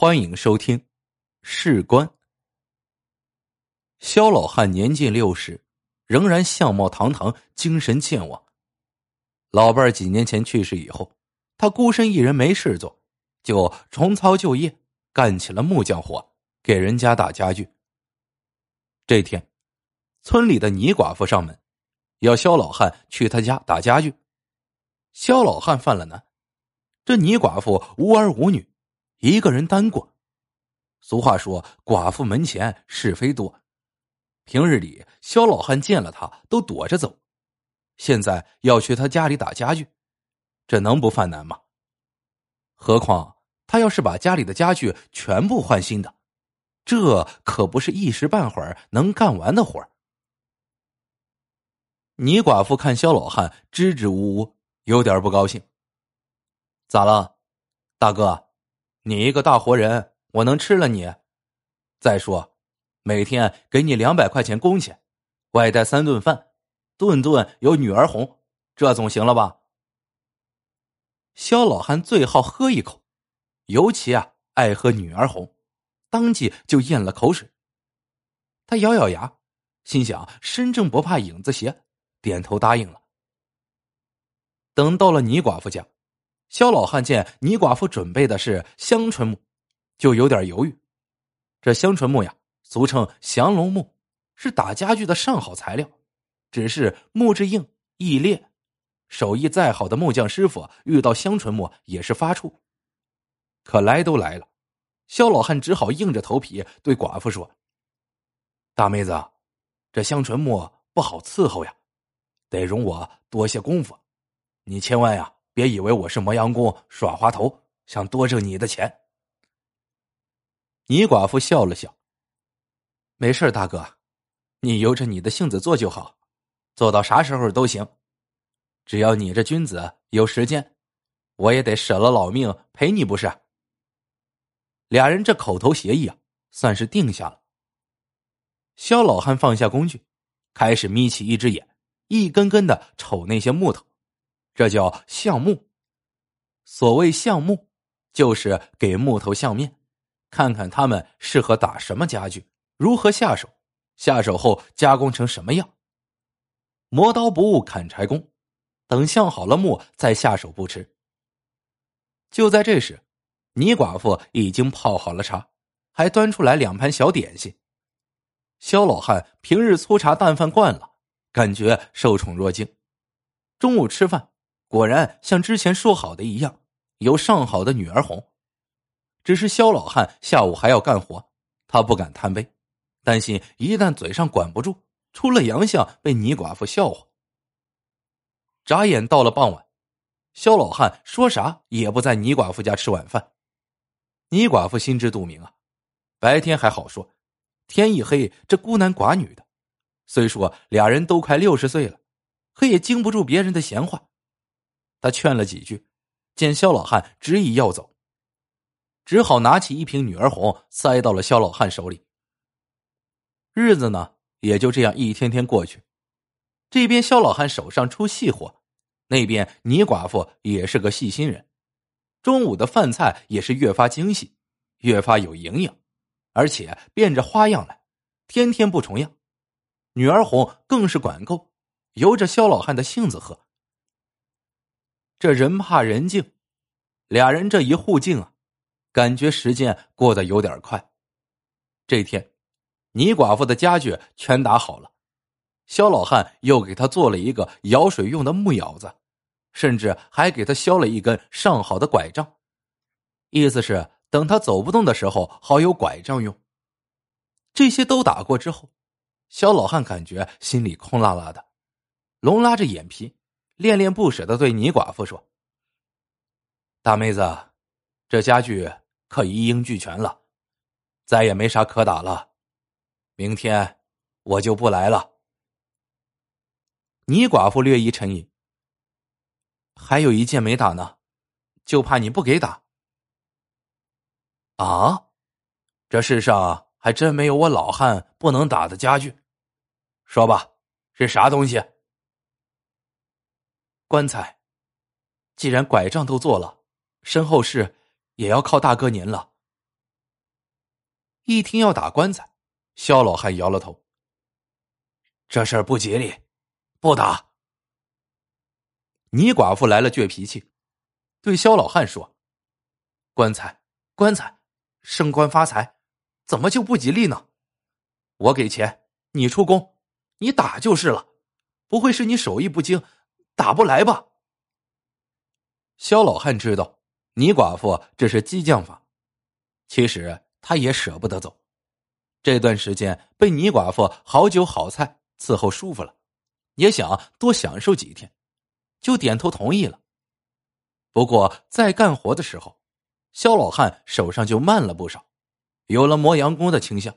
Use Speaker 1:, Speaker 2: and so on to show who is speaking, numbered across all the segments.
Speaker 1: 欢迎收听《士官》。肖老汉年近六十，仍然相貌堂堂，精神健忘。老伴儿几年前去世以后，他孤身一人没事做，就重操旧业，干起了木匠活，给人家打家具。这天，村里的倪寡妇上门，要肖老汉去他家打家具。肖老汉犯了难，这倪寡妇无儿无女。一个人单过，俗话说“寡妇门前是非多”。平日里，肖老汉见了他都躲着走，现在要去他家里打家具，这能不犯难吗？何况他要是把家里的家具全部换新的，这可不是一时半会儿能干完的活儿。倪寡妇看肖老汉支支吾吾，有点不高兴。咋了，大哥？你一个大活人，我能吃了你？再说，每天给你两百块钱工钱，外带三顿饭，顿顿有女儿红，这总行了吧？肖老汉最好喝一口，尤其啊爱喝女儿红，当即就咽了口水。他咬咬牙，心想：身正不怕影子斜，点头答应了。等到了倪寡妇家。肖老汉见倪寡妇准备的是香椿木，就有点犹豫。这香椿木呀，俗称降龙木，是打家具的上好材料。只是木质硬易裂，手艺再好的木匠师傅遇到香椿木也是发怵。可来都来了，肖老汉只好硬着头皮对寡妇说：“大妹子，这香椿木不好伺候呀，得容我多些功夫。你千万呀。”别以为我是磨洋工耍滑头，想多挣你的钱。倪寡妇笑了笑，没事大哥，你由着你的性子做就好，做到啥时候都行。只要你这君子有时间，我也得舍了老命陪你，不是？俩人这口头协议啊，算是定下了。肖老汉放下工具，开始眯起一只眼，一根根的瞅那些木头。这叫相木。所谓相木，就是给木头相面，看看他们适合打什么家具，如何下手，下手后加工成什么样。磨刀不误砍柴工，等相好了木再下手不迟。就在这时，倪寡妇已经泡好了茶，还端出来两盘小点心。肖老汉平日粗茶淡饭惯了，感觉受宠若惊。中午吃饭。果然像之前说好的一样，有上好的女儿红。只是肖老汉下午还要干活，他不敢贪杯，担心一旦嘴上管不住，出了洋相被倪寡妇笑话。眨眼到了傍晚，肖老汉说啥也不在倪寡妇家吃晚饭。倪寡妇心知肚明啊，白天还好说，天一黑这孤男寡女的，虽说俩人都快六十岁了，可也经不住别人的闲话。他劝了几句，见肖老汉执意要走，只好拿起一瓶女儿红塞到了肖老汉手里。日子呢也就这样一天天过去，这边肖老汉手上出细活，那边倪寡妇也是个细心人，中午的饭菜也是越发精细，越发有营养，而且变着花样来，天天不重样。女儿红更是管够，由着肖老汉的性子喝。这人怕人静，俩人这一互敬啊，感觉时间过得有点快。这天，倪寡妇的家具全打好了，肖老汉又给他做了一个舀水用的木舀子，甚至还给他削了一根上好的拐杖，意思是等他走不动的时候好有拐杖用。这些都打过之后，肖老汉感觉心里空落落的，龙拉着眼皮。恋恋不舍的对倪寡妇说：“大妹子，这家具可一应俱全了，再也没啥可打了。明天我就不来了。”倪寡妇略一沉吟：“还有一件没打呢，就怕你不给打。”啊，这世上还真没有我老汉不能打的家具。说吧，是啥东西？棺材，既然拐杖都做了，身后事也要靠大哥您了。一听要打棺材，肖老汉摇了头：“这事儿不吉利，不打。”倪寡妇来了倔脾气，对肖老汉说：“棺材，棺材，升官发财，怎么就不吉利呢？我给钱，你出工，你打就是了，不会是你手艺不精，打不来吧？”肖老汉知道倪寡妇这是激将法，其实他也舍不得走。这段时间被倪寡妇好酒好菜伺候舒服了，也想多享受几天。就点头同意了。不过在干活的时候，肖老汉手上就慢了不少，有了磨洋工的倾向。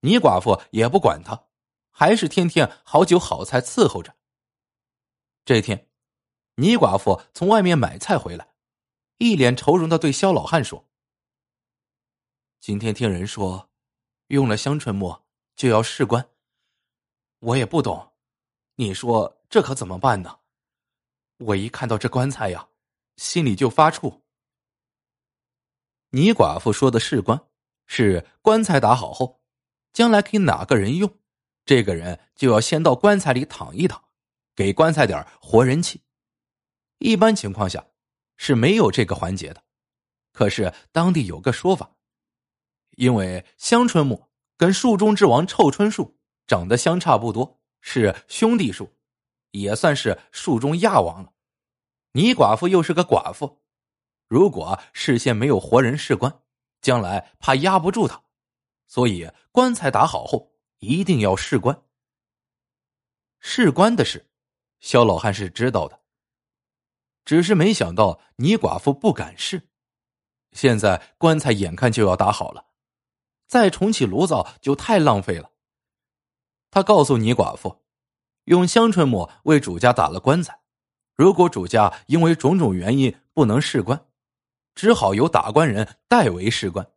Speaker 1: 倪寡妇也不管他，还是天天好酒好菜伺候着。这天，倪寡妇从外面买菜回来，一脸愁容的对肖老汉说：“今天听人说，用了香椿末就要试棺，我也不懂，你说这可怎么办呢？”我一看到这棺材呀，心里就发怵。倪寡妇说的试棺，是棺材打好后，将来给哪个人用，这个人就要先到棺材里躺一躺，给棺材点活人气。一般情况下是没有这个环节的，可是当地有个说法，因为香椿木跟树中之王臭椿树长得相差不多，是兄弟树。也算是树中亚王了。倪寡妇又是个寡妇，如果事先没有活人试棺，将来怕压不住他，所以棺材打好后一定要试棺。试棺的事，肖老汉是知道的，只是没想到倪寡妇不敢试。现在棺材眼看就要打好了，再重启炉灶就太浪费了。他告诉倪寡妇。用香椿末为主家打了棺材，如果主家因为种种原因不能试棺，只好由打棺人代为试棺。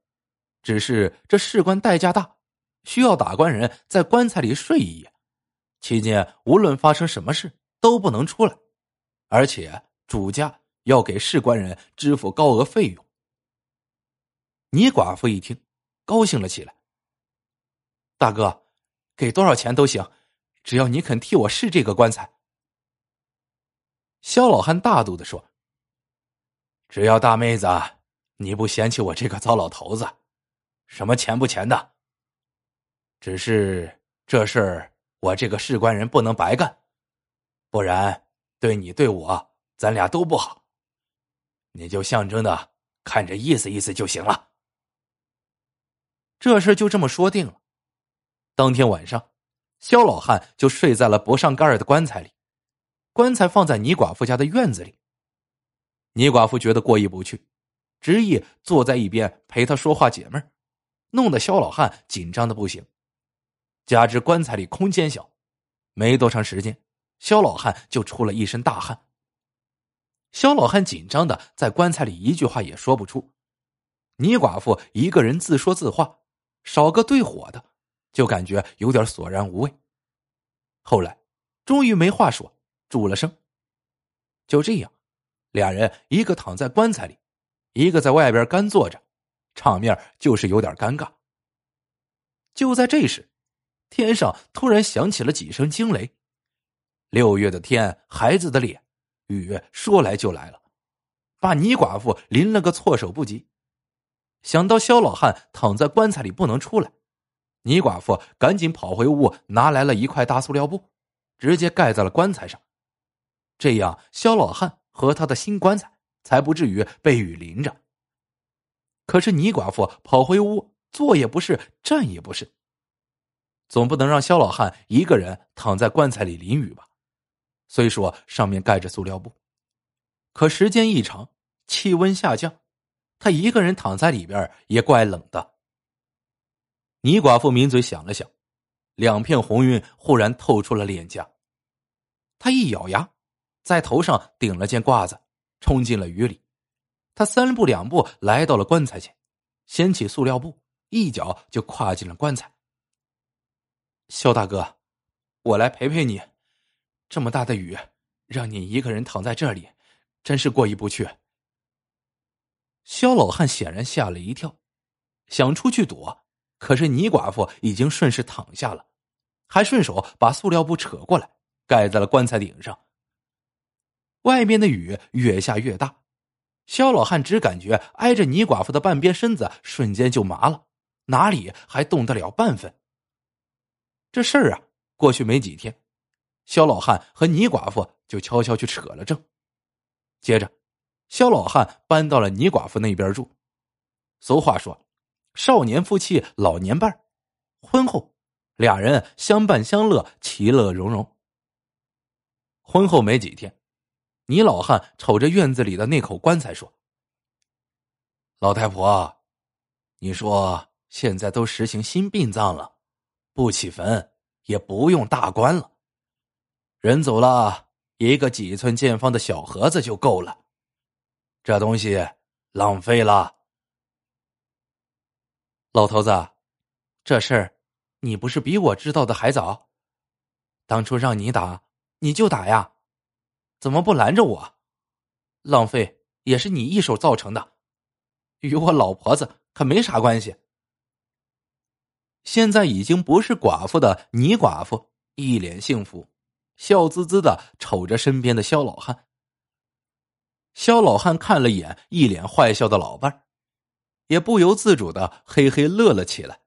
Speaker 1: 只是这试棺代价大，需要打棺人在棺材里睡一夜，期间无论发生什么事都不能出来，而且主家要给士官人支付高额费用。倪寡妇一听，高兴了起来：“大哥，给多少钱都行。”只要你肯替我试这个棺材，肖老汉大度的说：“只要大妹子你不嫌弃我这个糟老头子，什么钱不钱的。只是这事儿我这个士官人不能白干，不然对你对我咱俩都不好。你就象征的看着意思意思就行了。这事就这么说定了。当天晚上。”肖老汉就睡在了不上盖儿的棺材里，棺材放在倪寡妇家的院子里。倪寡妇觉得过意不去，执意坐在一边陪他说话解闷弄得肖老汉紧张的不行。加之棺材里空间小，没多长时间，肖老汉就出了一身大汗。肖老汉紧张的在棺材里一句话也说不出，倪寡妇一个人自说自话，少个对火的。就感觉有点索然无味。后来，终于没话说，住了声。就这样，俩人一个躺在棺材里，一个在外边干坐着，场面就是有点尴尬。就在这时，天上突然响起了几声惊雷。六月的天，孩子的脸，雨说来就来了，把倪寡妇淋了个措手不及。想到肖老汉躺在棺材里不能出来。倪寡妇赶紧跑回屋，拿来了一块大塑料布，直接盖在了棺材上。这样，肖老汉和他的新棺材才不至于被雨淋着。可是，倪寡妇跑回屋，坐也不是，站也不是，总不能让肖老汉一个人躺在棺材里淋雨吧？虽说上面盖着塑料布，可时间一长，气温下降，他一个人躺在里边也怪冷的。倪寡妇抿嘴想了想，两片红晕忽然透出了脸颊。她一咬牙，在头上顶了件褂子，冲进了雨里。她三步两步来到了棺材前，掀起塑料布，一脚就跨进了棺材。肖大哥，我来陪陪你。这么大的雨，让你一个人躺在这里，真是过意不去。肖老汉显然吓了一跳，想出去躲。可是倪寡妇已经顺势躺下了，还顺手把塑料布扯过来盖在了棺材顶上。外面的雨越下越大，肖老汉只感觉挨着倪寡妇的半边身子瞬间就麻了，哪里还动得了半分？这事儿啊，过去没几天，肖老汉和倪寡妇就悄悄去扯了证。接着，肖老汉搬到了倪寡妇那边住。俗话说。少年夫妻老年伴婚后俩人相伴相乐，其乐融融。婚后没几天，倪老汉瞅着院子里的那口棺材说：“老太婆，你说现在都实行新殡葬了，不起坟也不用大棺了，人走了一个几寸见方的小盒子就够了，这东西浪费了。”老头子，这事儿你不是比我知道的还早？当初让你打，你就打呀，怎么不拦着我？浪费也是你一手造成的，与我老婆子可没啥关系。现在已经不是寡妇的倪寡妇一脸幸福，笑滋滋的瞅着身边的肖老汉。肖老汉看了一眼一脸坏笑的老伴儿。也不由自主的嘿嘿乐了起来。